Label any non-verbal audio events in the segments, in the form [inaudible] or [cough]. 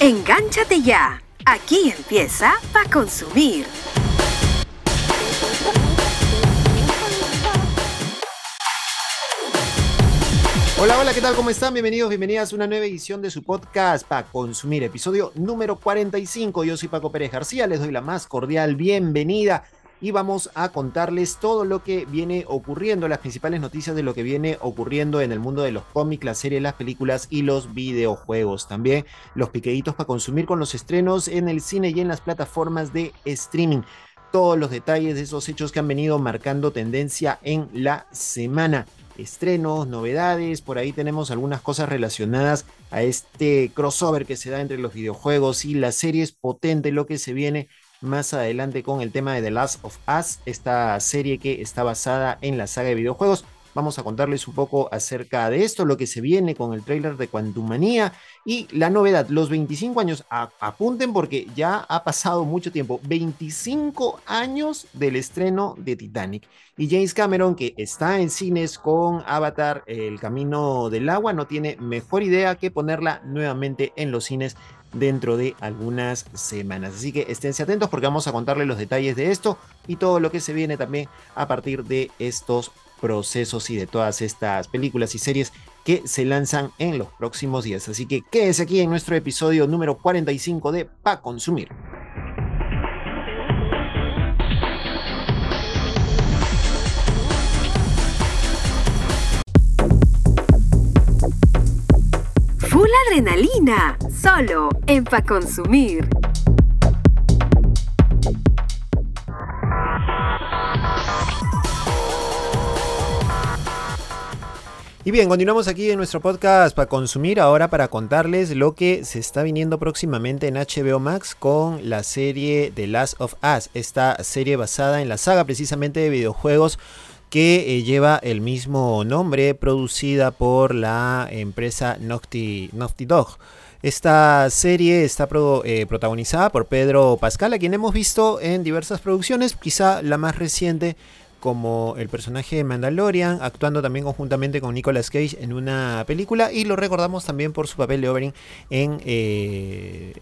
Engánchate ya. Aquí empieza para consumir. Hola, hola, ¿qué tal? ¿Cómo están? Bienvenidos, bienvenidas a una nueva edición de su podcast para consumir, episodio número 45. Yo soy Paco Pérez García, les doy la más cordial bienvenida y vamos a contarles todo lo que viene ocurriendo, las principales noticias de lo que viene ocurriendo en el mundo de los cómics, las series, las películas y los videojuegos. También los piqueditos para consumir con los estrenos en el cine y en las plataformas de streaming. Todos los detalles de esos hechos que han venido marcando tendencia en la semana estrenos, novedades, por ahí tenemos algunas cosas relacionadas a este crossover que se da entre los videojuegos y las series, potente lo que se viene más adelante con el tema de The Last of Us, esta serie que está basada en la saga de videojuegos. Vamos a contarles un poco acerca de esto, lo que se viene con el trailer de Quantumania y la novedad, los 25 años. apunten porque ya ha pasado mucho tiempo, 25 años del estreno de Titanic. Y James Cameron, que está en cines con Avatar, El Camino del Agua, no tiene mejor idea que ponerla nuevamente en los cines dentro de algunas semanas. Así que esténse atentos porque vamos a contarles los detalles de esto y todo lo que se viene también a partir de estos procesos y de todas estas películas y series que se lanzan en los próximos días. Así que quédese aquí en nuestro episodio número 45 de Pa Consumir. Full adrenalina, solo en Pa Consumir. Y bien, continuamos aquí en nuestro podcast para consumir ahora para contarles lo que se está viniendo próximamente en HBO Max con la serie The Last of Us, esta serie basada en la saga precisamente de videojuegos que eh, lleva el mismo nombre, producida por la empresa Naughty, Dog. Esta serie está eh, protagonizada por Pedro Pascal, a quien hemos visto en diversas producciones, quizá la más reciente como el personaje de Mandalorian, actuando también conjuntamente con Nicolas Cage en una película y lo recordamos también por su papel de Oberyn en eh,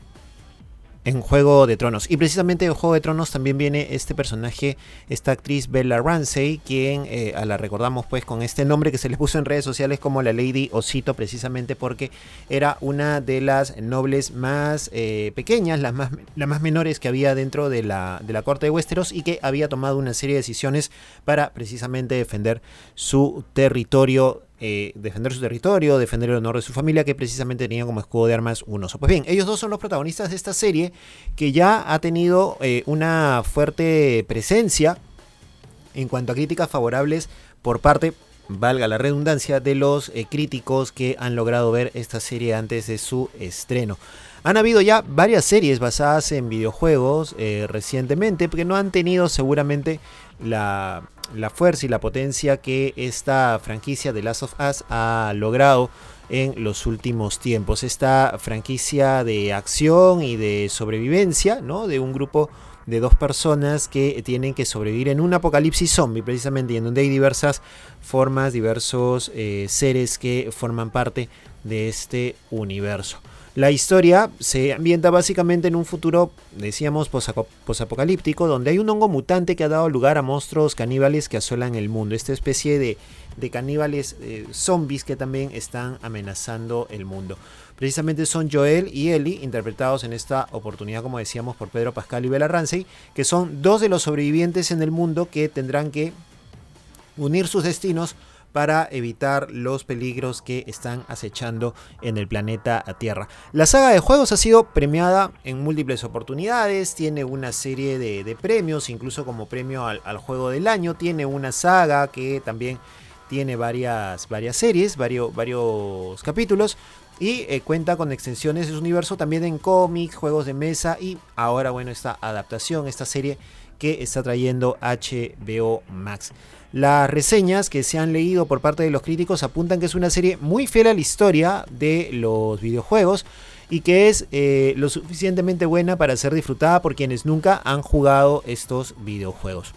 en Juego de Tronos. Y precisamente en Juego de Tronos también viene este personaje, esta actriz Bella Ramsey, quien eh, la recordamos pues con este nombre que se le puso en redes sociales como la Lady Osito, precisamente porque era una de las nobles más eh, pequeñas, las más, las más menores que había dentro de la, de la corte de Westeros y que había tomado una serie de decisiones para precisamente defender su territorio eh, defender su territorio, defender el honor de su familia, que precisamente tenía como escudo de armas un oso. Pues bien, ellos dos son los protagonistas de esta serie que ya ha tenido eh, una fuerte presencia en cuanto a críticas favorables por parte, valga la redundancia, de los eh, críticos que han logrado ver esta serie antes de su estreno. Han habido ya varias series basadas en videojuegos recientemente, porque no han tenido seguramente la, la fuerza y la potencia que esta franquicia de Last of Us ha logrado en los últimos tiempos. Esta franquicia de acción y de sobrevivencia, ¿no? De un grupo de dos personas que tienen que sobrevivir en un apocalipsis zombie, precisamente, y en donde hay diversas formas, diversos eh, seres que forman parte de este universo. La historia se ambienta básicamente en un futuro, decíamos, posapocalíptico, donde hay un hongo mutante que ha dado lugar a monstruos caníbales que asolan el mundo. Esta especie de, caníbales eh, zombies que también están amenazando el mundo. Precisamente son Joel y Ellie, interpretados en esta oportunidad, como decíamos, por Pedro Pascal y Bella Ramsey, que son dos de los sobrevivientes en el mundo que tendrán que unir sus destinos para evitar los peligros que están acechando en el planeta Tierra. La saga de juegos ha sido premiada en múltiples oportunidades, tiene una serie de, premios, incluso como premio al, juego del año, tiene una saga que también tiene varias, varias series, varios, varios capítulos. Y eh, cuenta con extensiones de su universo también en cómics, juegos de mesa y ahora, bueno, esta adaptación, esta serie que está trayendo HBO Max. Las reseñas que se han leído por parte de los críticos apuntan que es una serie muy fiel a la historia de los videojuegos y que es eh, lo suficientemente buena para ser disfrutada por quienes nunca han jugado estos videojuegos.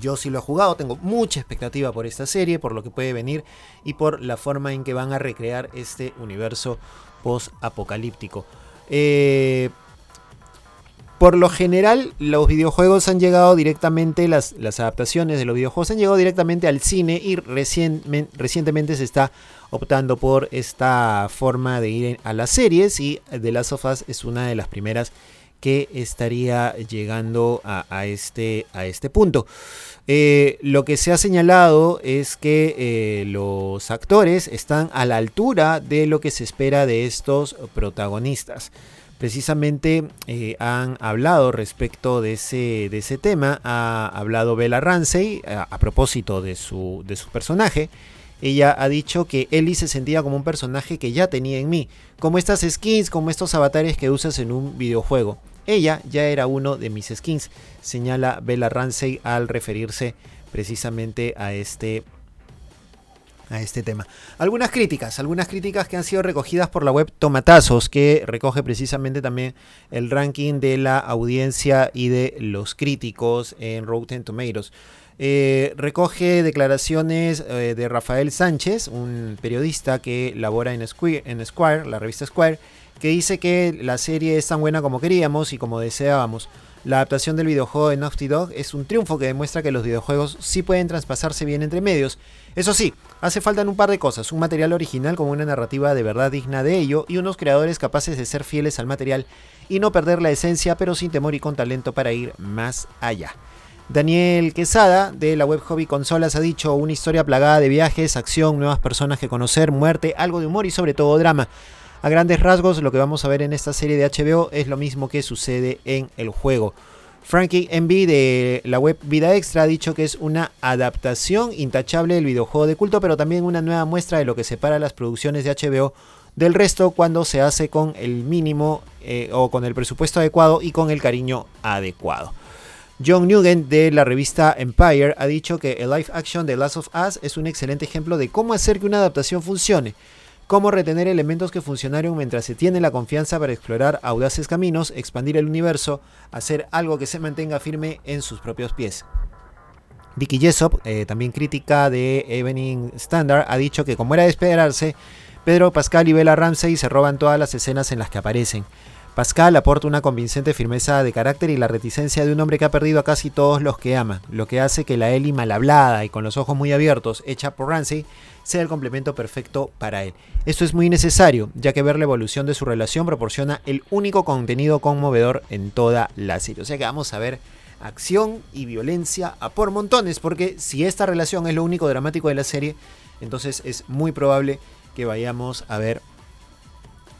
Yo sí lo he jugado, tengo mucha expectativa por esta serie, por lo que puede venir y por la forma en que van a recrear este universo post-apocalíptico. Eh, por lo general, los videojuegos han llegado directamente, las, adaptaciones de los videojuegos han llegado directamente al cine y recientemente se está optando por esta forma de ir a las series y The Last of Us es una de las primeras que estaría llegando a, este, a este punto. Eh, lo que se ha señalado es que eh, los actores están a la altura de lo que se espera de estos protagonistas. Precisamente eh, han hablado respecto de ese, de ese tema, ha hablado Bella Ramsey a, propósito de su, de su personaje. Ella ha dicho que Ellie se sentía como un personaje que ya tenía en mí, como estas skins, como estos avatares que usas en un videojuego. Ella ya era uno de mis skins, señala Bella Ramsey al referirse precisamente a este a este tema. Algunas críticas, algunas críticas que han sido recogidas por la web Tomatazos, que recoge precisamente también el ranking de la audiencia y de los críticos en Rotten Tomatoes. Eh, recoge declaraciones eh, de Rafael Sánchez, un periodista que labora en en Square, la revista Square, que dice que la serie es tan buena como queríamos y como deseábamos. La adaptación del videojuego de Naughty Dog es un triunfo que demuestra que los videojuegos sí pueden traspasarse bien entre medios. Eso sí, hace falta un par de cosas, un material original con una narrativa de verdad digna de ello y unos creadores capaces de ser fieles al material y no perder la esencia pero sin temor y con talento para ir más allá. Daniel Quesada de la web Hobby Consolas ha dicho una historia plagada de viajes, acción, nuevas personas que conocer, muerte, algo de humor y sobre todo drama. A grandes rasgos, lo que vamos a ver en esta serie de HBO es lo mismo que sucede en el juego. Frankie Envy de la web Vida Extra ha dicho que es una adaptación intachable del videojuego de culto, pero también una nueva muestra de lo que separa las producciones de HBO del resto cuando se hace con el mínimo eh, o con el presupuesto adecuado y con el cariño adecuado. John Nugent de la revista Empire ha dicho que el live action de Last of Us es un excelente ejemplo de cómo hacer que una adaptación funcione cómo retener elementos que funcionaron mientras se tiene la confianza para explorar audaces caminos, expandir el universo, hacer algo que se mantenga firme en sus propios pies. Vicky Jessop, eh, también crítica de Evening Standard, ha dicho que como era de esperarse, Pedro Pascal y Bella Ramsey se roban todas las escenas en las que aparecen. Pascal aporta una convincente firmeza de carácter y la reticencia de un hombre que ha perdido a casi todos los que ama, lo que hace que la Ellie mal hablada y con los ojos muy abiertos, hecha por Ramsey, sea el complemento perfecto para él. Esto es muy necesario, ya que ver la evolución de su relación proporciona el único contenido conmovedor en toda la serie. O sea que vamos a ver acción y violencia a por montones, porque si esta relación es lo único dramático de la serie, entonces es muy probable que vayamos a ver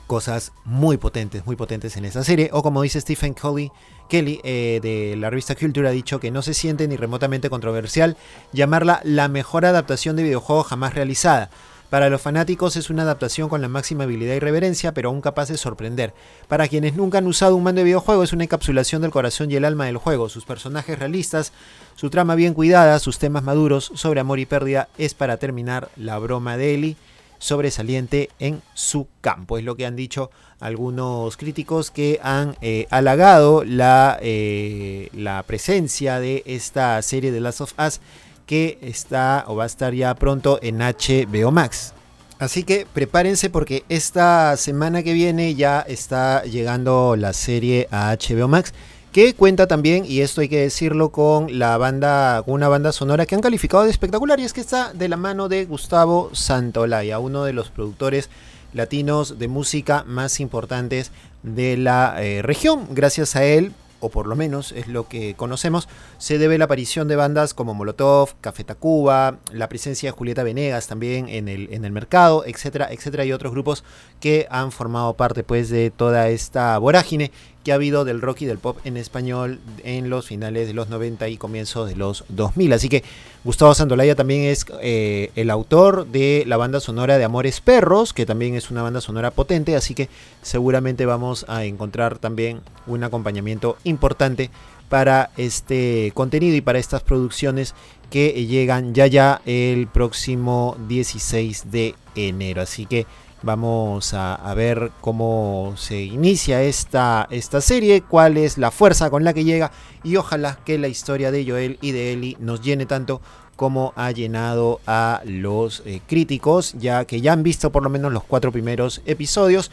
cosas muy potentes, muy potentes en esta serie. O como dice Stephen Kelly, Kelly eh, de la revista Culture ha dicho que no se siente ni remotamente controversial llamarla la mejor adaptación de videojuego jamás realizada. Para los fanáticos es una adaptación con la máxima habilidad y reverencia, pero aún capaz de sorprender. Para quienes nunca han usado un mando de videojuego es una encapsulación del corazón y el alma del juego. Sus personajes realistas, su trama bien cuidada, sus temas maduros sobre amor y pérdida es para terminar la broma de Ellie sobresaliente en su campo. Es lo que han dicho algunos críticos que han eh, halagado la, eh, la presencia de esta serie de Last of Us que está o va a estar ya pronto en HBO Max. Así que prepárense porque esta semana que viene ya está llegando la serie a HBO Max que cuenta también, y esto hay que decirlo, con la banda, una banda sonora que han calificado de espectacular, y es que está de la mano de Gustavo Santolaya, uno de los productores latinos de música más importantes de la eh, región. Gracias a él, o por lo menos es lo que conocemos, se debe la aparición de bandas como Molotov, Café Tacuba, la presencia de Julieta Venegas también en el, en el mercado, etcétera, etcétera, y otros grupos que han formado parte pues de toda esta vorágine que ha habido del rock y del pop en español en los finales de los 90 y comienzos de los 2000. Así que Gustavo Santolaya también es eh, el autor de la banda sonora de Amores Perros, que también es una banda sonora potente, así que seguramente vamos a encontrar también un acompañamiento importante para este contenido y para estas producciones que llegan ya ya el próximo 16 de enero. Así que Vamos a, ver cómo se inicia esta, esta serie, cuál es la fuerza con la que llega y ojalá que la historia de Joel y de Ellie nos llene tanto como ha llenado a los eh, críticos, ya que ya han visto por lo menos los cuatro primeros episodios.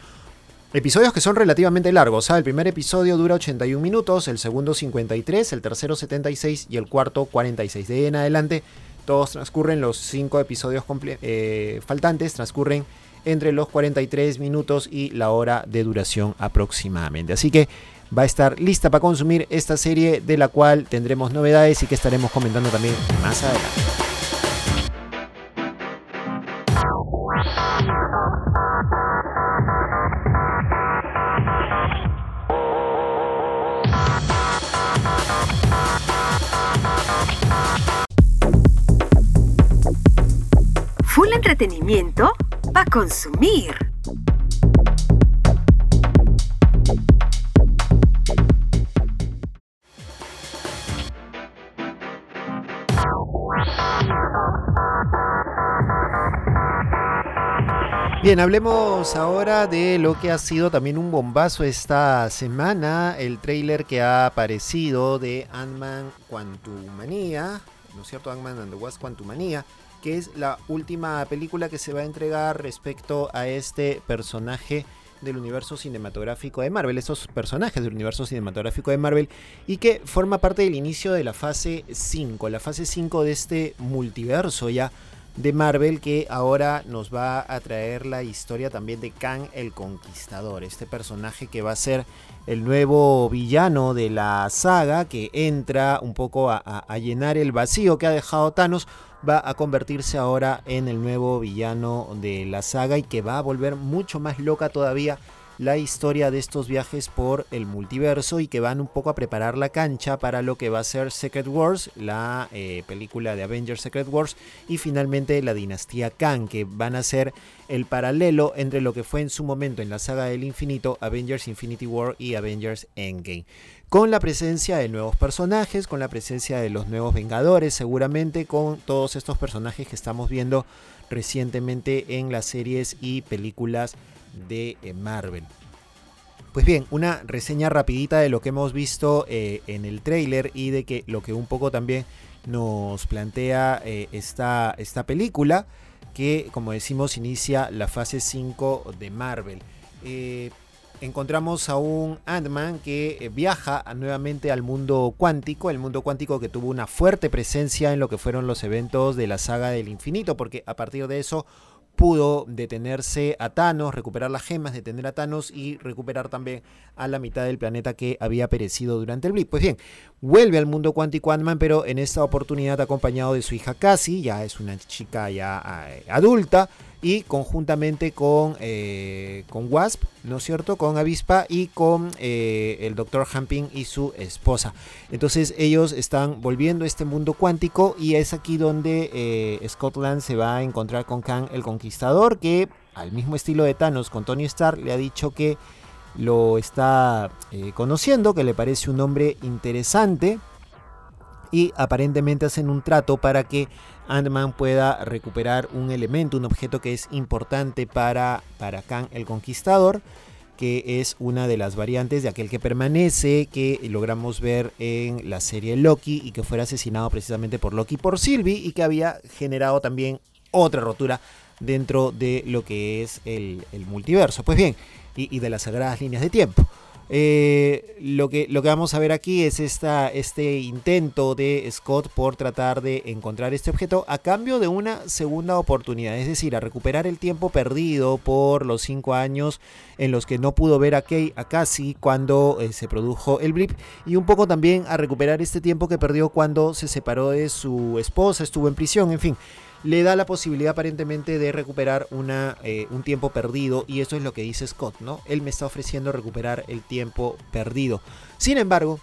Episodios que son relativamente largos. El primer episodio dura 81 minutos, el segundo 53, el tercero 76 y el cuarto 46. De ahí en adelante, todos transcurren los cinco episodios eh, faltantes, transcurren entre los 43 minutos y la hora de duración aproximadamente. Así que va a estar lista para consumir esta serie de la cual tendremos novedades y que estaremos comentando también más adelante. entretenimiento para consumir. Bien, hablemos ahora de lo que ha sido también un bombazo esta semana, el trailer que ha aparecido de Ant-Man Quantumania, ¿no es cierto? Ant-Man and the Wasp Quantumania, que es la última película que se va a entregar respecto a este personaje del universo cinematográfico de Marvel, esos personajes del universo cinematográfico de Marvel, y que forma parte del inicio de la fase 5, la fase 5 de este multiverso ya de Marvel que ahora nos va a traer la historia también de Kang el Conquistador, este personaje que va a ser el nuevo villano de la saga que entra un poco a, a llenar el vacío que ha dejado Thanos va a convertirse ahora en el nuevo villano de la saga y que va a volver mucho más loca todavía la historia de estos viajes por el multiverso y que van un poco a preparar la cancha para lo que va a ser Secret Wars, la eh, película de Avengers Secret Wars y finalmente la dinastía Kang, que van a ser el paralelo entre lo que fue en su momento en la saga del infinito Avengers Infinity War y Avengers Endgame con la presencia de nuevos personajes, con la presencia de los nuevos Vengadores, seguramente con todos estos personajes que estamos viendo recientemente en las series y películas de eh, Marvel. Pues bien, una reseña rapidita de lo que hemos visto eh, en el trailer y de que lo que un poco también nos plantea eh, esta, esta película, que como decimos inicia la fase 5 de Marvel encontramos a un Ant-Man que eh, viaja nuevamente al mundo cuántico, el mundo cuántico que tuvo una fuerte presencia en lo que fueron los eventos de la saga del infinito, porque a partir de eso pudo detenerse a Thanos, recuperar las gemas, detener a Thanos y recuperar también a la mitad del planeta que había perecido durante el blip. Pues bien, vuelve al mundo cuántico Ant-Man, pero en esta oportunidad acompañado de su hija Cassie, ya es una chica ya eh, adulta, y conjuntamente con, eh, con Wasp, ¿no es cierto? Con Avispa y con eh, el Dr. Hamping y su esposa. Entonces ellos están volviendo a este mundo cuántico y es aquí donde eh, Scotland se va a encontrar con Kang el Conquistador, que al mismo estilo de Thanos con Tony Stark le ha dicho que lo está conociendo, que le parece un hombre interesante y aparentemente hacen un trato para que Ant-Man pueda recuperar un elemento, un objeto que es importante para, para Kang el Conquistador, que es una de las variantes de aquel que permanece, que logramos ver en la serie Loki y que fuera asesinado precisamente por Loki por Sylvie y que había generado también otra rotura dentro de lo que es el, multiverso. Pues bien, y de las sagradas líneas de tiempo. Eh, lo, que, lo que vamos a ver aquí es esta, este intento de Scott por tratar de encontrar este objeto a cambio de una segunda oportunidad, es decir, a recuperar el tiempo perdido por los cinco años en los que no pudo ver a, Kay, a Cassie cuando eh, se produjo el blip y un poco también a recuperar este tiempo que perdió cuando se separó de su esposa, estuvo en prisión, en fin le da la posibilidad aparentemente de recuperar una, eh, un tiempo perdido y eso es lo que dice Scott, ¿no? Él me está ofreciendo recuperar el tiempo perdido. Sin embargo,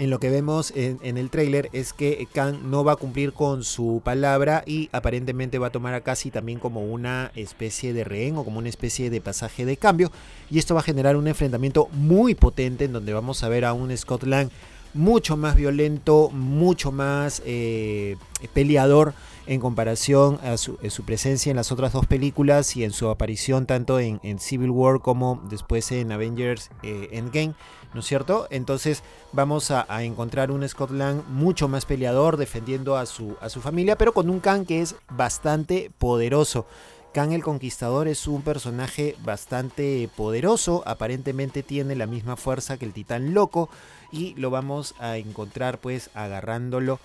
en lo que vemos en, el tráiler es que Kang no va a cumplir con su palabra y aparentemente va a tomar a Cassie también como una especie de rehén o como una especie de pasaje de cambio y esto va a generar un enfrentamiento muy potente en donde vamos a ver a un Scott Lang mucho más violento, mucho más eh, peleador en comparación a su, presencia en las otras dos películas y en su aparición tanto en, Civil War como después en Avengers eh, Endgame, ¿no es cierto? Entonces vamos a, encontrar un Scott Lang mucho más peleador defendiendo a su, a su familia, pero con un Kang que es bastante poderoso. Kang el Conquistador es un personaje bastante poderoso, aparentemente tiene la misma fuerza que el Titán Loco y lo vamos a encontrar pues agarrándolo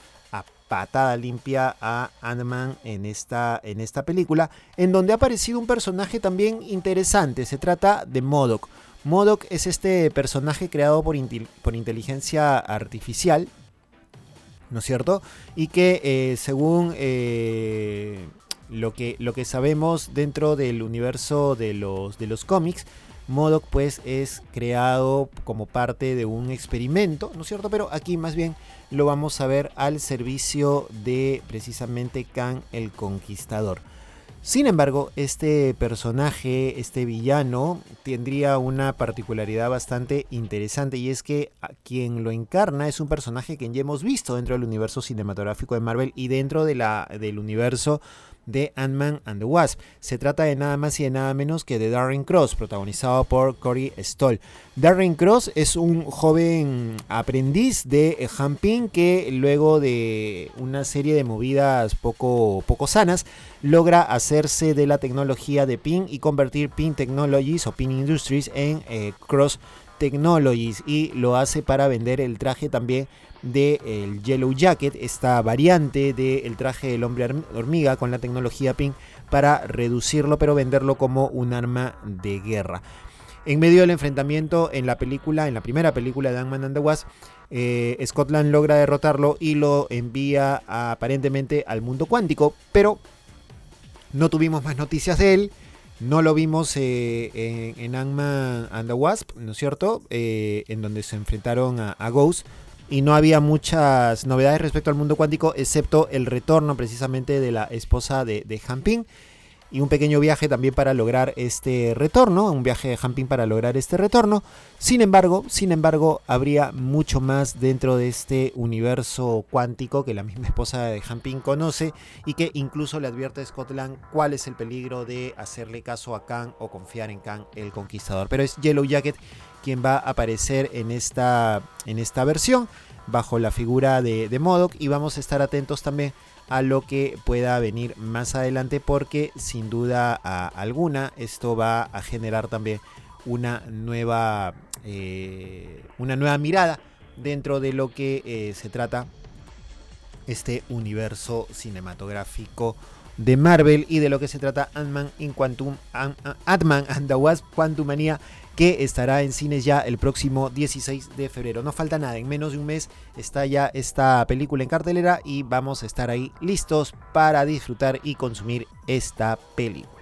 patada limpia a Ant-Man en esta, en esta película, en donde ha aparecido un personaje también interesante, se trata de MODOK. MODOK es este personaje creado por, por inteligencia artificial, ¿no es cierto? Y que eh, según... Eh, lo que, lo que sabemos dentro del universo de los, de los cómics, Modoc pues es creado como parte de un experimento, ¿no es cierto? Pero aquí más bien lo vamos a ver al servicio de precisamente Kang el Conquistador. Sin embargo, este personaje, este villano, tendría una particularidad bastante interesante y es que quien lo encarna es un personaje que ya hemos visto dentro del universo cinematográfico de Marvel y dentro de la, del universo de Ant-Man and the Wasp. Se trata de nada más y de nada menos que de Darren Cross, protagonizado por Corey Stoll. Darren Cross es un joven aprendiz de Hampin que luego de una serie de movidas poco, poco sanas logra hacerse de la tecnología de PIN y convertir PIN Technologies o PIN Industries en eh, Cross Technologies y lo hace para vender el traje también del Yellow Jacket, esta variante del traje del hombre hormiga con la tecnología Pink para reducirlo pero venderlo como un arma de guerra. En medio del enfrentamiento en la película, en la primera película de Ant-Man and the Wasp, eh, Scotland logra derrotarlo y lo envía aparentemente al mundo cuántico, pero no tuvimos más noticias de él. No lo vimos eh, en, Ant-Man and the Wasp, ¿no es cierto? Eh, en donde se enfrentaron a, Ghost y no había muchas novedades respecto al mundo cuántico, excepto el retorno precisamente de la esposa de, de y un pequeño viaje también para lograr este retorno, un viaje de Hamping para lograr este retorno. Sin embargo, sin embargo, habría mucho más dentro de este universo cuántico que la misma esposa de Hamping conoce y que incluso le advierte a Scotland cuál es el peligro de hacerle caso a Kang o confiar en Kang el Conquistador. Pero es Yellow Jacket quien va a aparecer en esta, en esta versión bajo la figura de, de Modoc y vamos a estar atentos también a lo que pueda venir más adelante porque sin duda alguna esto va a generar también una nueva eh, una nueva mirada dentro de lo que eh, se trata este universo cinematográfico de Marvel y de lo que se trata Ant-Man Quantum Ant-Man and the Wasp Quantumania que estará en cines ya el próximo 16 de febrero. No falta nada, en menos de un mes está ya esta película en cartelera y vamos a estar ahí listos para disfrutar y consumir esta película.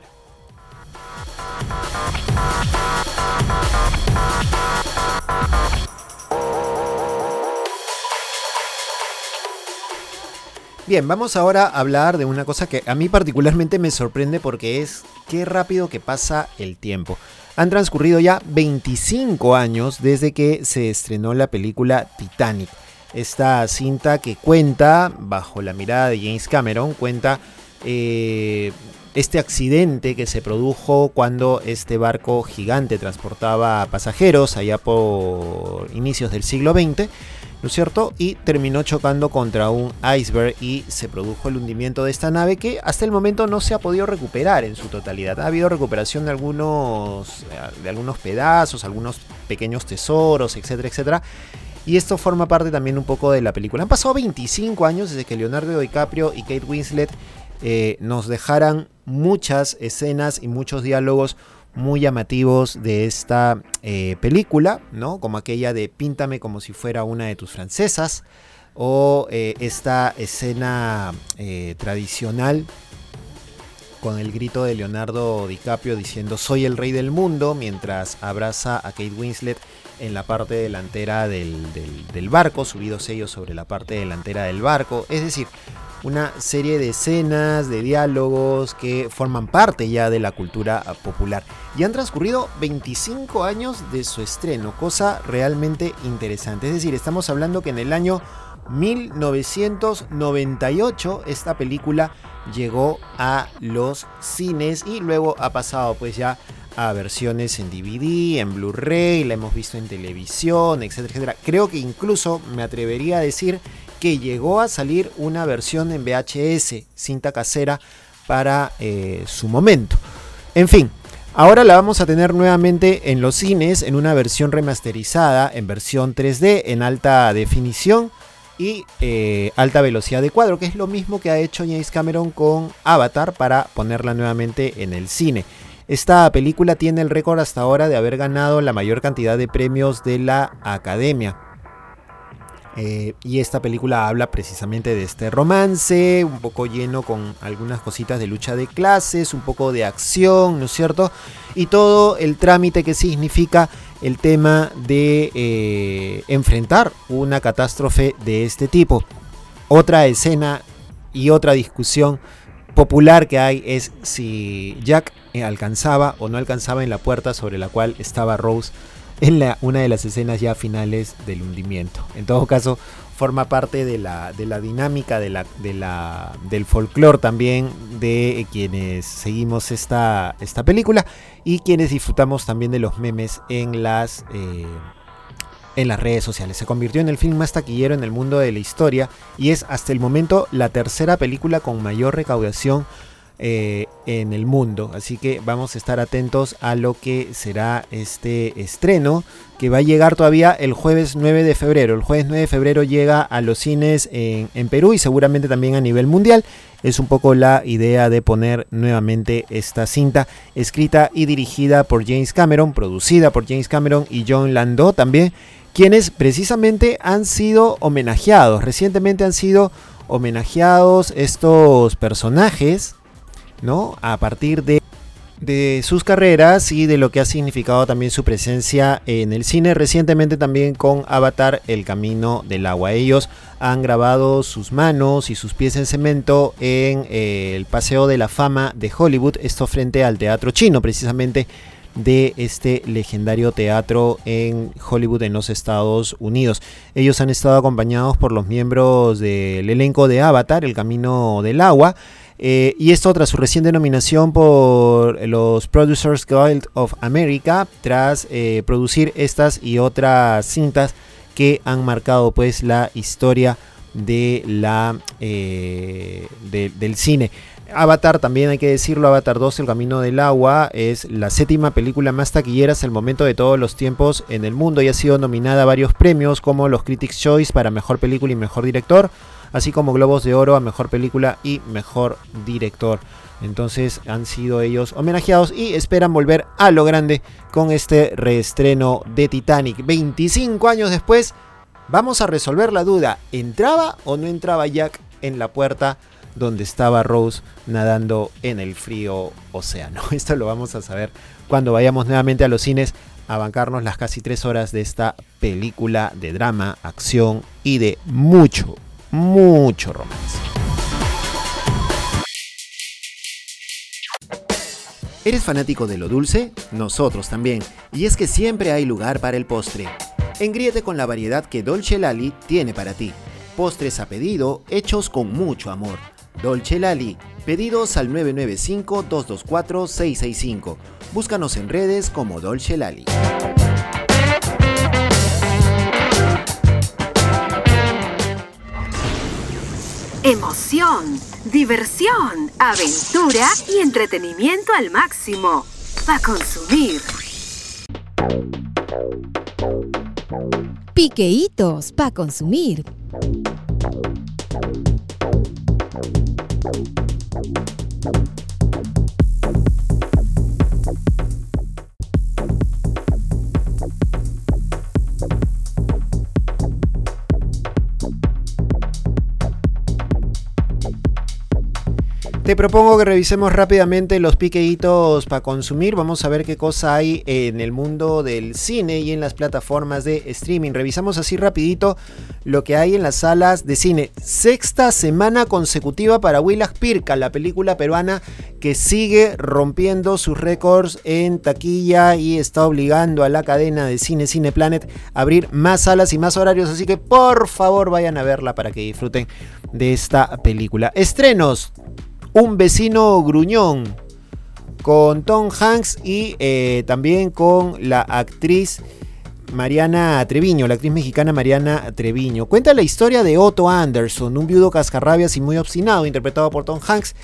Bien, vamos ahora a hablar de una cosa que a mí particularmente me sorprende porque es qué rápido que pasa el tiempo. Han transcurrido ya 25 años desde que se estrenó la película Titanic. Esta cinta que cuenta, bajo la mirada de James Cameron, cuenta eh, este accidente que se produjo cuando este barco gigante transportaba pasajeros allá por inicios del siglo XX ¿no es cierto? Y terminó chocando contra un iceberg y se produjo el hundimiento de esta nave que hasta el momento no se ha podido recuperar en su totalidad. Ha habido recuperación de algunos, de algunos pedazos, algunos pequeños tesoros, etcétera, etcétera. Y esto forma parte también un poco de la película. Han pasado 25 años desde que Leonardo DiCaprio y Kate Winslet eh, nos dejaran muchas escenas y muchos diálogos muy llamativos de esta eh, película, ¿no? Como aquella de Píntame como si fuera una de tus francesas, o eh, esta escena eh, tradicional con el grito de Leonardo DiCaprio diciendo soy el rey del mundo mientras abraza a Kate Winslet en la parte delantera del, del barco, subidos ellos sobre la parte delantera del barco. Es decir, una serie de escenas, de diálogos que forman parte ya de la cultura popular. Y han transcurrido 25 años de su estreno, cosa realmente interesante. Es decir, estamos hablando que en el año 1998 esta película llegó a los cines y luego ha pasado pues ya a versiones en DVD, en Blu-ray, la hemos visto en televisión, etcétera, etcétera. Creo que incluso me atrevería a decir que llegó a salir una versión en VHS, cinta casera, para eh, su momento. En fin, ahora la vamos a tener nuevamente en los cines en una versión remasterizada, en versión 3D, en alta definición y eh, alta velocidad de cuadro, que es lo mismo que ha hecho James Cameron con Avatar para ponerla nuevamente en el cine. Esta película tiene el récord hasta ahora de haber ganado la mayor cantidad de premios de la Academia. Eh, y esta película habla precisamente de este romance, un poco lleno con algunas cositas de lucha de clases, un poco de acción, ¿no es cierto? Y todo el trámite que significa el tema de eh, enfrentar una catástrofe de este tipo. Otra escena y otra discusión popular que hay es si Jack alcanzaba o no alcanzaba en la puerta sobre la cual estaba Rose en la, una de las escenas ya finales del hundimiento. En todo caso, forma parte de la, de la dinámica de la, de la, del folclore también de quienes seguimos esta, esta película y quienes disfrutamos también de los memes en las, eh, en las redes sociales. Se convirtió en el film más taquillero en el mundo de la historia y es hasta el momento la tercera película con mayor recaudación eh, en el mundo. Así que vamos a estar atentos a lo que será este estreno que va a llegar todavía el jueves 9 de febrero. El jueves 9 de febrero llega a los cines en, Perú y seguramente también a nivel mundial. Es un poco la idea de poner nuevamente esta cinta escrita y dirigida por James Cameron, producida por James Cameron y John Landau también, quienes precisamente han sido homenajeados. Recientemente han sido homenajeados estos personajes ¿no? A partir de, sus carreras y de lo que ha significado también su presencia en el cine recientemente también con Avatar El Camino del Agua. Ellos han grabado sus manos y sus pies en cemento en eh, el Paseo de la Fama de Hollywood, esto frente al Teatro Chino precisamente de este legendario teatro en Hollywood en los Estados Unidos. Ellos han estado acompañados por los miembros del elenco de Avatar, El Camino del Agua, eh, y esto tras su reciente nominación por los Producers Guild of America, tras eh, producir estas y otras cintas que han marcado pues la historia de la, eh, del cine. Avatar, también hay que decirlo, Avatar 2, El Camino del Agua, es la séptima película más taquillera hasta el momento de todos los tiempos en el mundo y ha sido nominada a varios premios como los Critics' Choice para Mejor Película y Mejor Director, así como Globos de Oro a Mejor Película y Mejor Director. Entonces han sido ellos homenajeados y esperan volver a lo grande con este reestreno de Titanic. 25 años después, vamos a resolver la duda, ¿entraba o no entraba Jack en la puerta donde estaba Rose nadando en el frío océano? [laughs] Esto lo vamos a saber cuando vayamos nuevamente a los cines a bancarnos las casi tres horas de esta película de drama, acción y de mucho, mucho romance. ¿Eres fanático de lo dulce? Nosotros también. Y es que siempre hay lugar para el postre. Engríete con la variedad que Dolce Lali tiene para ti. Postres a pedido, hechos con mucho amor. Dolce Lali. Pedidos al 995-224-665. Búscanos en redes como Dolce Lali. Emoción, diversión, aventura y entretenimiento al máximo. Para consumir. Piqueitos para consumir. Propongo que revisemos rápidamente los piqueitos para consumir. Vamos a ver qué cosa hay en el mundo del cine y en las plataformas de streaming. Revisamos así rapidito lo que hay en las salas de cine. Sexta semana consecutiva para Willas Pirca, la película peruana que sigue rompiendo sus récords en taquilla y está obligando a la cadena de cine Cineplanet a abrir más salas y más horarios. Así que por favor vayan a verla para que disfruten de esta película. Estrenos. Un vecino gruñón con Tom Hanks y eh, también con la actriz Mariana Treviño, la actriz mexicana Mariana Treviño. Cuenta la historia de Otto Anderson, un viudo cascarrabias y muy obstinado, interpretado por Tom Hanks,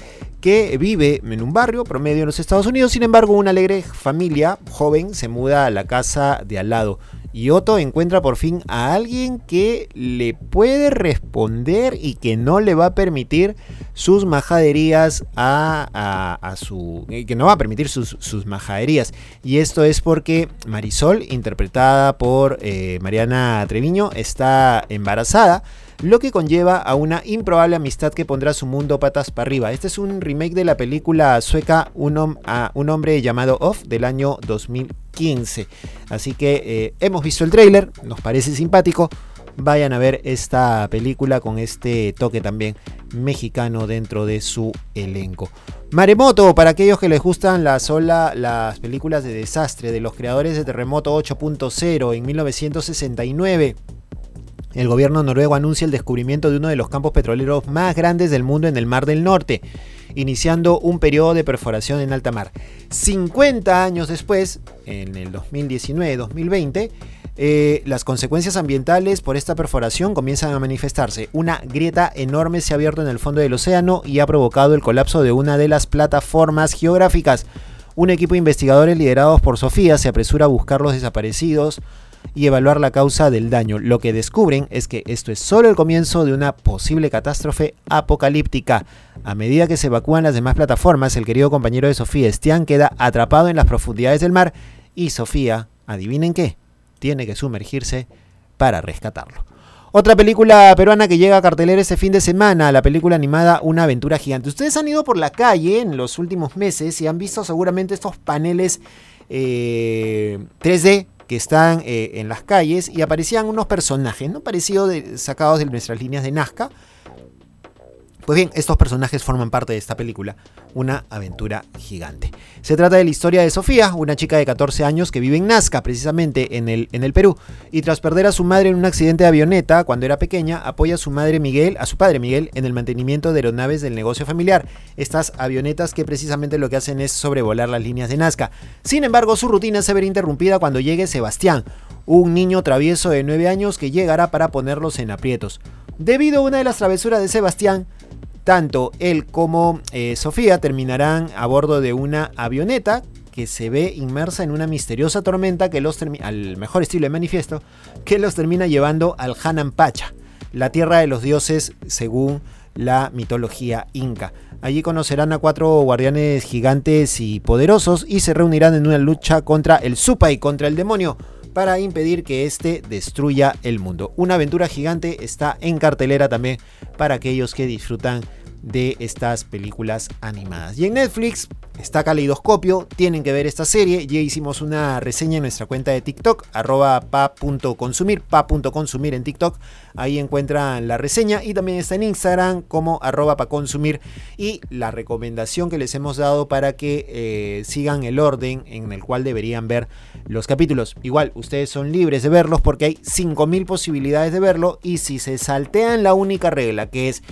que vive en un barrio promedio en los Estados Unidos. Sin embargo, una alegre familia joven se muda a la casa de al lado. Y Otto encuentra por fin a alguien que le puede responder y que no le va a permitir sus majaderías a, su. Eh, que no va a permitir sus, majaderías. Y esto es porque Marisol, interpretada por eh, Mariana Treviño, está embarazada lo que conlleva a una improbable amistad que pondrá su mundo patas para arriba. Este es un remake de la película sueca Un, un hombre llamado Off del año 2015. Así que eh, hemos visto el tráiler, nos parece simpático. Vayan a ver esta película con este toque también mexicano dentro de su elenco. Maremoto, para aquellos que les gustan las, las películas de desastre de los creadores de Terremoto 8.0 en 1969. El gobierno noruego anuncia el descubrimiento de uno de los campos petroleros más grandes del mundo en el Mar del Norte, iniciando un periodo de perforación en alta mar. 50 años después, en el 2019-2020, eh, las consecuencias ambientales por esta perforación comienzan a manifestarse. Una grieta enorme se ha abierto en el fondo del océano y ha provocado el colapso de una de las plataformas geográficas. Un equipo de investigadores liderados por Sofía se apresura a buscar los desaparecidos y evaluar la causa del daño. Lo que descubren es que esto es solo el comienzo de una posible catástrofe apocalíptica. A medida que se evacúan las demás plataformas, el querido compañero de Sofía, Stian, queda atrapado en las profundidades del mar y Sofía, adivinen qué, tiene que sumergirse para rescatarlo. Otra película peruana que llega a cartelera este fin de semana, la película animada Una aventura gigante. Ustedes han ido por la calle en los últimos meses y han visto seguramente estos paneles 3D eh, que están eh, en las calles y aparecían unos personajes, ¿no? Parecidos sacados de nuestras líneas de Nazca, pues bien, estos personajes forman parte de esta película, una aventura gigante. Se trata de la historia de Sofía, una chica de 14 años que vive en Nazca, precisamente en el, en el Perú, y tras perder a su madre en un accidente de avioneta cuando era pequeña, apoya a su madre Miguel, a su padre Miguel, en el mantenimiento de aeronaves del negocio familiar. Estas avionetas que precisamente lo que hacen es sobrevolar las líneas de Nazca. Sin embargo, su rutina se verá interrumpida cuando llegue Sebastián, un niño travieso de 9 años que llegará para ponerlos en aprietos. Debido a una de las travesuras de Sebastián, tanto él como eh, Sofía terminarán a bordo de una avioneta que se ve inmersa en una misteriosa tormenta que los al mejor estilo de manifiesto, que los termina llevando al Hanan Pacha, la tierra de los dioses según la mitología inca. Allí conocerán a cuatro guardianes gigantes y poderosos y se reunirán en una lucha contra el Supa y contra el demonio para impedir que éste destruya el mundo. Una aventura gigante está en cartelera también para aquellos que disfrutan de estas películas animadas. Y en Netflix está Caleidoscopio, tienen que ver esta serie, ya hicimos una reseña en nuestra cuenta de TikTok, arroba pa.consumir, pa.consumir en TikTok, ahí encuentran la reseña y también está en Instagram como arroba pa consumir y la recomendación que les hemos dado para que eh, sigan el orden en el cual deberían ver los capítulos. Igual, ustedes son libres de verlos porque hay 5000 posibilidades de verlo y si se saltean la única regla que es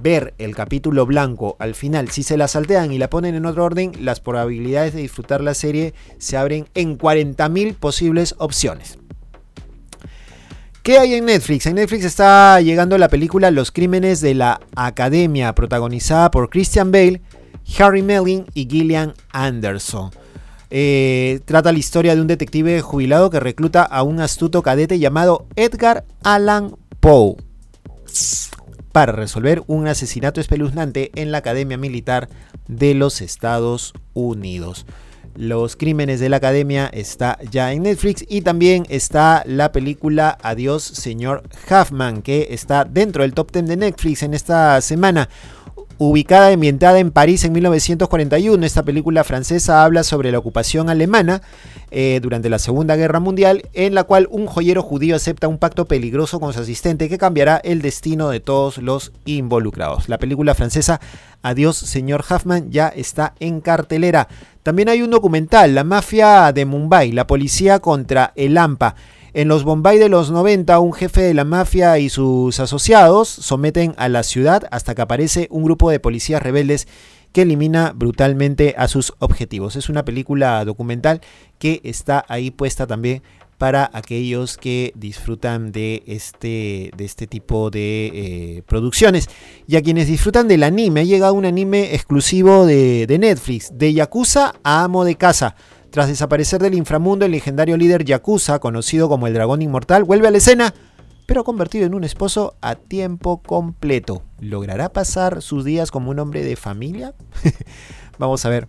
ver el capítulo blanco al final, si se la saltean y la ponen en otro orden, las probabilidades de disfrutar la serie se abren en 40.000 posibles opciones. ¿Qué hay en Netflix? En Netflix está llegando la película Los Crímenes de la Academia, protagonizada por Christian Bale, Harry Melling y Gillian Anderson. Eh, trata la historia de un detective jubilado que recluta a un astuto cadete llamado Edgar Allan Poe para resolver un asesinato espeluznante en la Academia Militar de los Estados Unidos. Los Crímenes de la Academia está ya en Netflix y también está la película Adiós señor Huffman que está dentro del top 10 de Netflix en esta semana. Ubicada ambientada en París en 1941. Esta película francesa habla sobre la ocupación alemana eh, durante la Segunda Guerra Mundial, en la cual un joyero judío acepta un pacto peligroso con su asistente que cambiará el destino de todos los involucrados. La película francesa Adiós, señor Huffman, ya está en cartelera. También hay un documental, La mafia de Mumbai, la policía contra el AMPA. En los Bombay de los 90, un jefe de la mafia y sus asociados someten a la ciudad hasta que aparece un grupo de policías rebeldes que elimina brutalmente a sus objetivos. Es una película documental que está ahí puesta también para aquellos que disfrutan de este, de este tipo de eh, producciones. Y a quienes disfrutan del anime, ha llegado un anime exclusivo de, de Netflix, de Yakuza a Amo de Casa. Tras desaparecer del inframundo, el legendario líder Yakuza, conocido como el Dragón Inmortal, vuelve a la escena, pero convertido en un esposo a tiempo completo. ¿Logrará pasar sus días como un hombre de familia? [laughs] Vamos a ver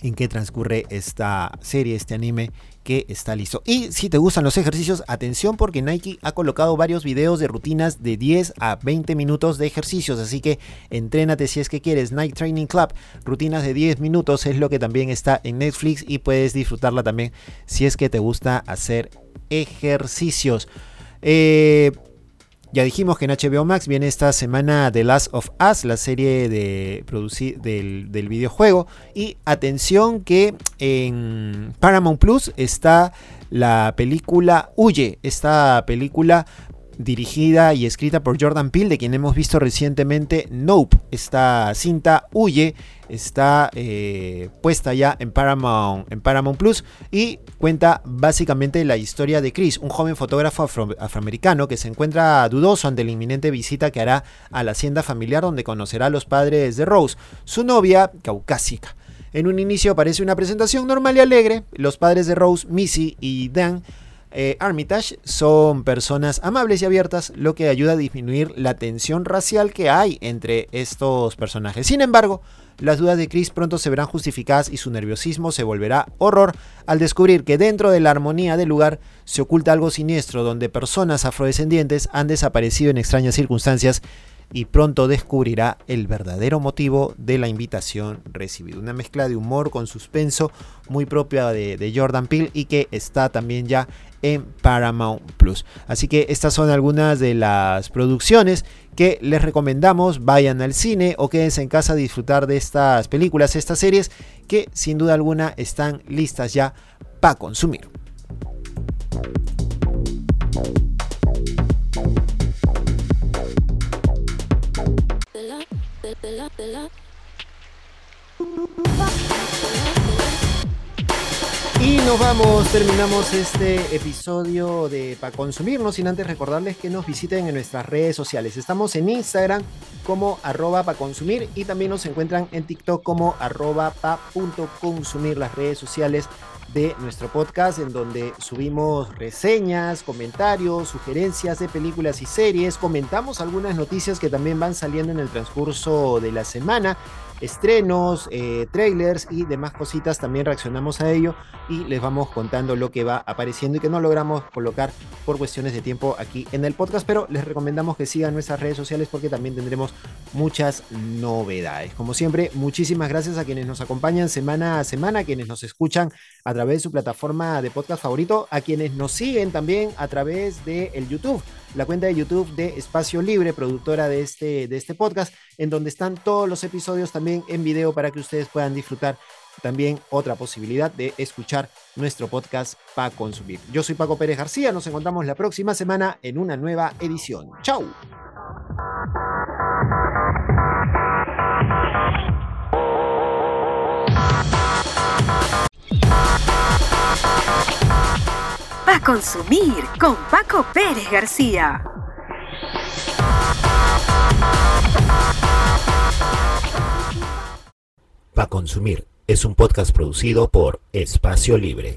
en qué transcurre esta serie, este anime que está listo. Y si te gustan los ejercicios, atención porque Nike ha colocado varios videos de rutinas de 10 a 20 minutos de ejercicios, así que entrénate si es que quieres. Nike Training Club, rutinas de 10 minutos es lo que también está en Netflix y puedes disfrutarla también si es que te gusta hacer ejercicios. Eh, ya dijimos que en HBO Max viene esta semana The Last of Us, la serie de del, del, videojuego. Y atención que en Paramount Plus está la película Huye, esta película dirigida y escrita por Jordan Peele, de quien hemos visto recientemente Nope. Esta cinta Huye está eh, puesta ya en Paramount, en Paramount Plus y cuenta básicamente la historia de Chris, un joven fotógrafo afroamericano que se encuentra dudoso ante la inminente visita que hará a la hacienda familiar donde conocerá a los padres de Rose, su novia caucásica. En un inicio parece una presentación normal y alegre. Los padres de Rose, Missy y Dan eh, Armitage son personas amables y abiertas, lo que ayuda a disminuir la tensión racial que hay entre estos personajes. Sin embargo, las dudas de Chris pronto se verán justificadas y su nerviosismo se volverá horror al descubrir que dentro de la armonía del lugar se oculta algo siniestro donde personas afrodescendientes han desaparecido en extrañas circunstancias y pronto descubrirá el verdadero motivo de la invitación recibida. Una mezcla de humor con suspenso muy propia de, Jordan Peele y que está también ya en Paramount Plus. Así que estas son algunas de las producciones que les recomendamos. Vayan al cine o quédense en casa a disfrutar de estas películas, estas series que sin duda alguna están listas ya para consumir. Y nos vamos, terminamos este episodio de Para Consumirnos, sin antes recordarles que nos visiten en nuestras redes sociales. Estamos en Instagram como arroba para consumir y también nos encuentran en TikTok como arroba pa punto consumir las redes sociales de nuestro podcast en donde subimos reseñas, comentarios, sugerencias de películas y series, comentamos algunas noticias que también van saliendo en el transcurso de la semana estrenos, eh, trailers y demás cositas, también reaccionamos a ello y les vamos contando lo que va apareciendo y que no logramos colocar por cuestiones de tiempo aquí en el podcast, pero les recomendamos que sigan nuestras redes sociales porque también tendremos muchas novedades. Como siempre, muchísimas gracias a quienes nos acompañan semana a semana, a quienes nos escuchan a través de su plataforma de podcast favorito, a quienes nos siguen también a través de el YouTube la cuenta de YouTube de Espacio Libre, productora de este, de este podcast, en donde están todos los episodios también en video para que ustedes puedan disfrutar también otra posibilidad de escuchar nuestro podcast para consumir. Yo soy Paco Pérez García, nos encontramos la próxima semana en una nueva edición. ¡Chao! A consumir con Paco Pérez García. Pa consumir es un podcast producido por Espacio Libre.